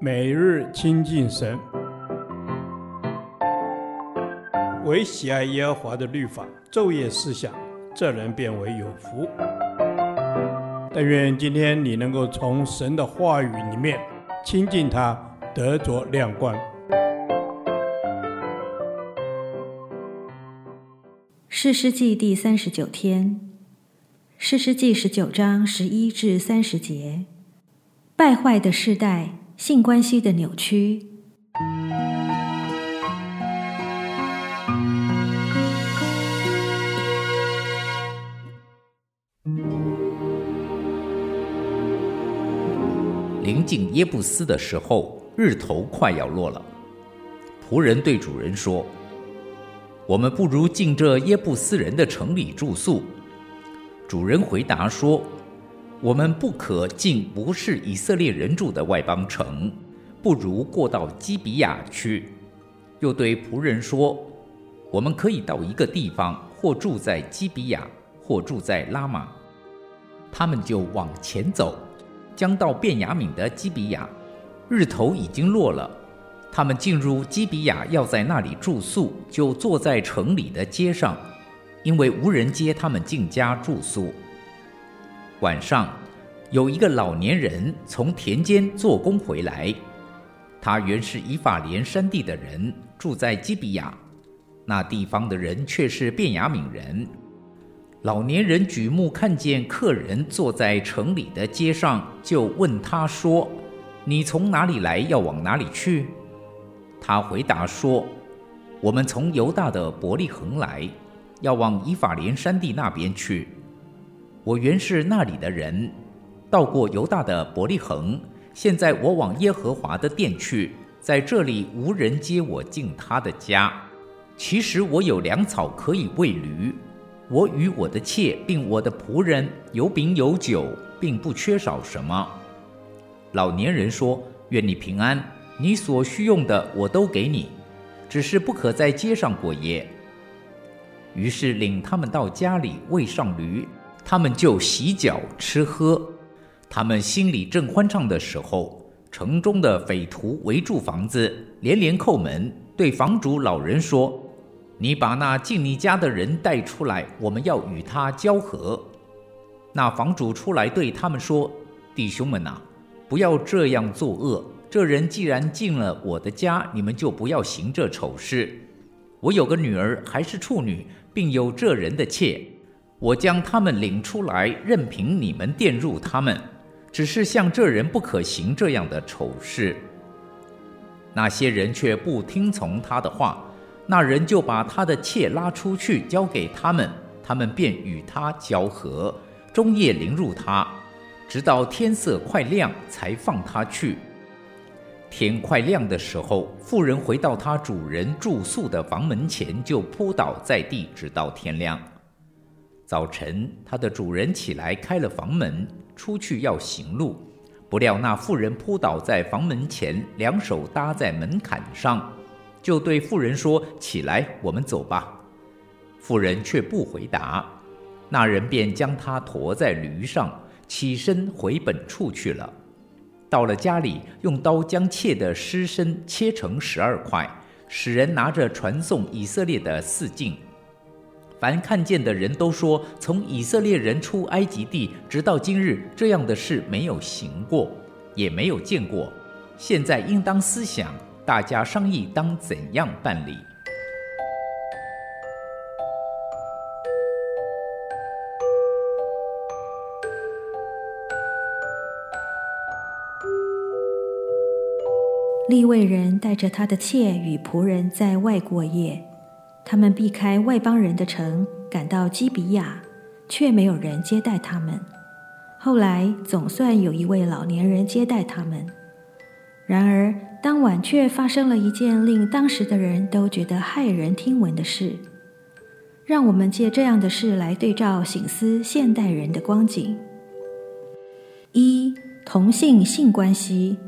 每日亲近神，唯喜爱耶和华的律法，昼夜思想，这人便为有福。但愿今天你能够从神的话语里面亲近他，得着亮光。士师记第三十九天，士师记十九章十一至三十节，败坏的世代。性关系的扭曲。临近耶布斯的时候，日头快要落了。仆人对主人说：“我们不如进这耶布斯人的城里住宿。”主人回答说。我们不可进不是以色列人住的外邦城，不如过到基比亚去。又对仆人说：“我们可以到一个地方，或住在基比亚，或住在拉玛。”他们就往前走，将到便雅悯的基比亚。日头已经落了，他们进入基比亚，要在那里住宿，就坐在城里的街上，因为无人接他们进家住宿。晚上，有一个老年人从田间做工回来，他原是以法莲山地的人，住在基比亚，那地方的人却是便雅悯人。老年人举目看见客人坐在城里的街上，就问他说：“你从哪里来？要往哪里去？”他回答说：“我们从犹大的伯利恒来，要往以法莲山地那边去。”我原是那里的人，到过犹大的伯利恒。现在我往耶和华的殿去，在这里无人接我进他的家。其实我有粮草可以喂驴，我与我的妾并我的仆人有饼有酒，并不缺少什么。老年人说：“愿你平安，你所需用的我都给你，只是不可在街上过夜。”于是领他们到家里，喂上驴。他们就洗脚吃喝，他们心里正欢畅的时候，城中的匪徒围住房子，连连叩门，对房主老人说：“你把那进你家的人带出来，我们要与他交合。”那房主出来对他们说：“弟兄们呐，不要这样作恶。这人既然进了我的家，你们就不要行这丑事。我有个女儿还是处女，并有这人的妾。”我将他们领出来，任凭你们玷辱他们，只是像这人不可行这样的丑事。那些人却不听从他的话，那人就把他的妾拉出去交给他们，他们便与他交合，终夜凌辱他，直到天色快亮才放他去。天快亮的时候，妇人回到他主人住宿的房门前，就扑倒在地，直到天亮。早晨，他的主人起来开了房门，出去要行路，不料那妇人扑倒在房门前，两手搭在门槛上，就对妇人说：“起来，我们走吧。”妇人却不回答。那人便将他驮在驴上，起身回本处去了。到了家里，用刀将妾的尸身切成十二块，使人拿着传送以色列的四境。凡看见的人都说，从以色列人出埃及地直到今日，这样的事没有行过，也没有见过。现在应当思想，大家商议当怎样办理。利未人带着他的妾与仆人在外过夜。他们避开外邦人的城，赶到基比亚，却没有人接待他们。后来总算有一位老年人接待他们。然而当晚却发生了一件令当时的人都觉得骇人听闻的事。让我们借这样的事来对照省思现代人的光景：一、同性性关系。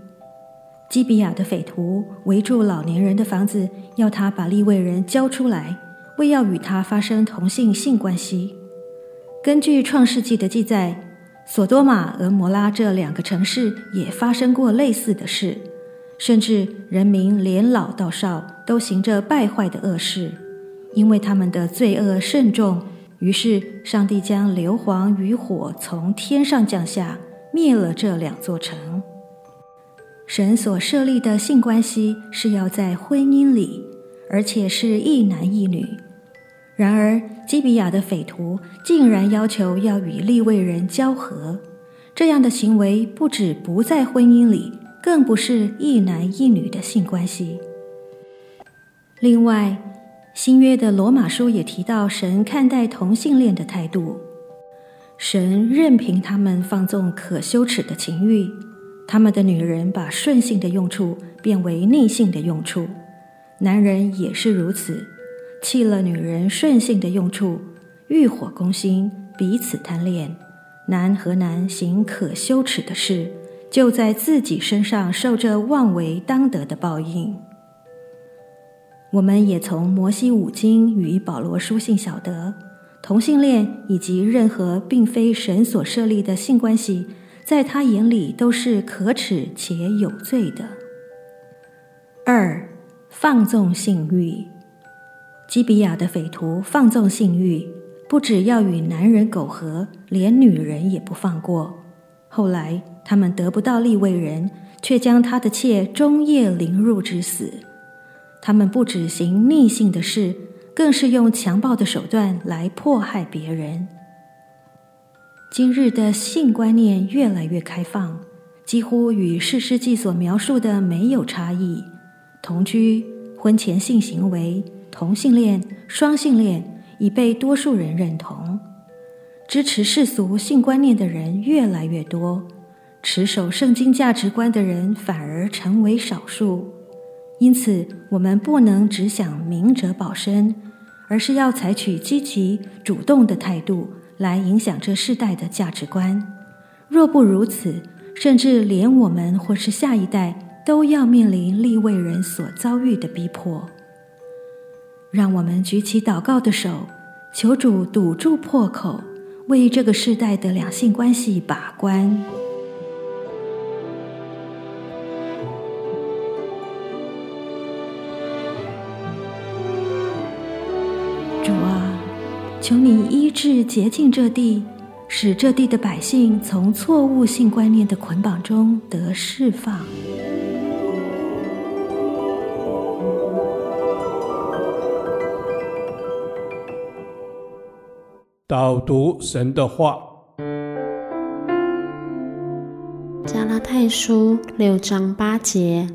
基比亚的匪徒围住老年人的房子，要他把利未人交出来，为要与他发生同性性关系。根据创世纪的记载，索多玛、俄摩拉这两个城市也发生过类似的事，甚至人民连老到少都行着败坏的恶事，因为他们的罪恶甚重。于是上帝将硫磺与火从天上降下，灭了这两座城。神所设立的性关系是要在婚姻里，而且是一男一女。然而基比亚的匪徒竟然要求要与利未人交合，这样的行为不止不在婚姻里，更不是一男一女的性关系。另外，新约的罗马书也提到神看待同性恋的态度，神任凭他们放纵可羞耻的情欲。他们的女人把顺性的用处变为逆性的用处，男人也是如此，弃了女人顺性的用处，欲火攻心，彼此贪恋，男和男行可羞耻的事，就在自己身上受着妄为当得的报应。我们也从摩西五经与保罗书信晓得，同性恋以及任何并非神所设立的性关系。在他眼里都是可耻且有罪的。二、放纵性欲，基比亚的匪徒放纵性欲，不只要与男人苟合，连女人也不放过。后来他们得不到利未人，却将他的妾终夜凌辱致死。他们不只行逆性的事，更是用强暴的手段来迫害别人。今日的性观念越来越开放，几乎与世世纪所描述的没有差异。同居、婚前性行为、同性恋、双性恋已被多数人认同。支持世俗性观念的人越来越多，持守圣经价值观的人反而成为少数。因此，我们不能只想明哲保身，而是要采取积极主动的态度。来影响这世代的价值观。若不如此，甚至连我们或是下一代都要面临利未人所遭遇的逼迫。让我们举起祷告的手，求主堵住破口，为这个世代的两性关系把关。求你医治洁净这地，使这地的百姓从错误性观念的捆绑中得释放。导读神的话，加拉太书六章八节：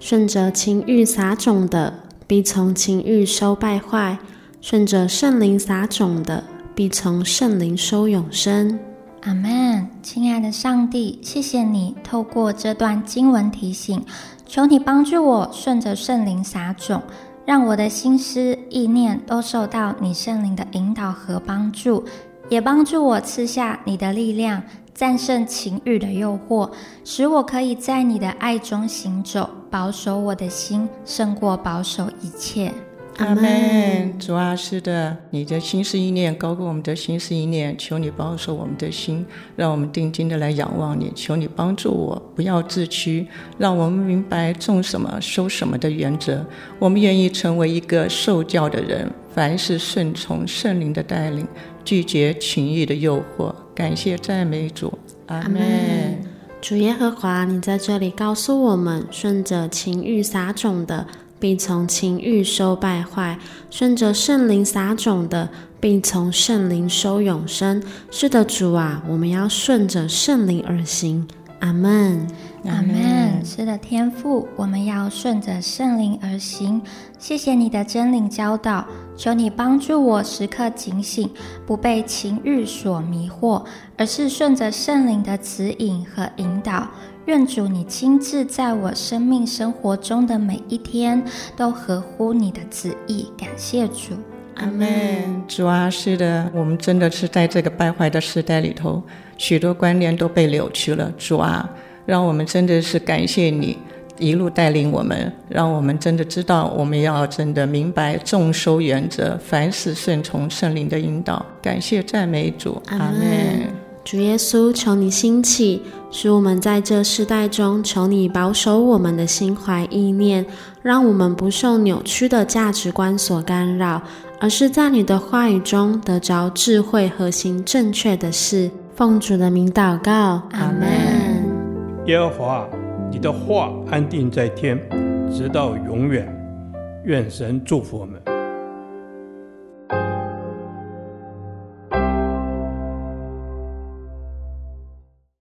顺着情欲撒种的，必从情欲收败坏。顺着圣灵撒种的，必从圣灵收永生。阿门。亲爱的上帝，谢谢你透过这段经文提醒，求你帮助我顺着圣灵撒种，让我的心思意念都受到你圣灵的引导和帮助，也帮助我赐下你的力量，战胜情欲的诱惑，使我可以在你的爱中行走，保守我的心，胜过保守一切。阿门，主啊，是的，你的心思意念高过我们的心思意念，求你保守我们的心，让我们定睛的来仰望你。求你帮助我，不要自屈，让我们明白种什么收什么的原则。我们愿意成为一个受教的人，凡事顺从圣灵的带领，拒绝情欲的诱惑。感谢赞美主，阿门。主耶和华，你在这里告诉我们，顺着情欲撒种的。并从情欲收败坏，顺着圣灵撒种的，并从圣灵收永生。是的，主啊，我们要顺着圣灵而行。阿门，阿门。是的，天父，我们要顺着圣灵而行。谢谢你的真理教导，求你帮助我时刻警醒，不被情欲所迷惑，而是顺着圣灵的指引和引导。愿主你亲自在我生命生活中的每一天都合乎你的旨意，感谢主，阿门。主啊，是的，我们真的是在这个败坏的时代里头，许多观念都被扭曲了。主啊，让我们真的是感谢你一路带领我们，让我们真的知道我们要真的明白众收原则，凡事顺从圣灵的引导。感谢赞美主，阿门。主耶稣，求你兴起，使我们在这世代中，求你保守我们的心怀意念，让我们不受扭曲的价值观所干扰，而是在你的话语中得着智慧和行正确的事。奉主的名祷告，阿门。耶和华，你的话安定在天，直到永远。愿神祝福我们。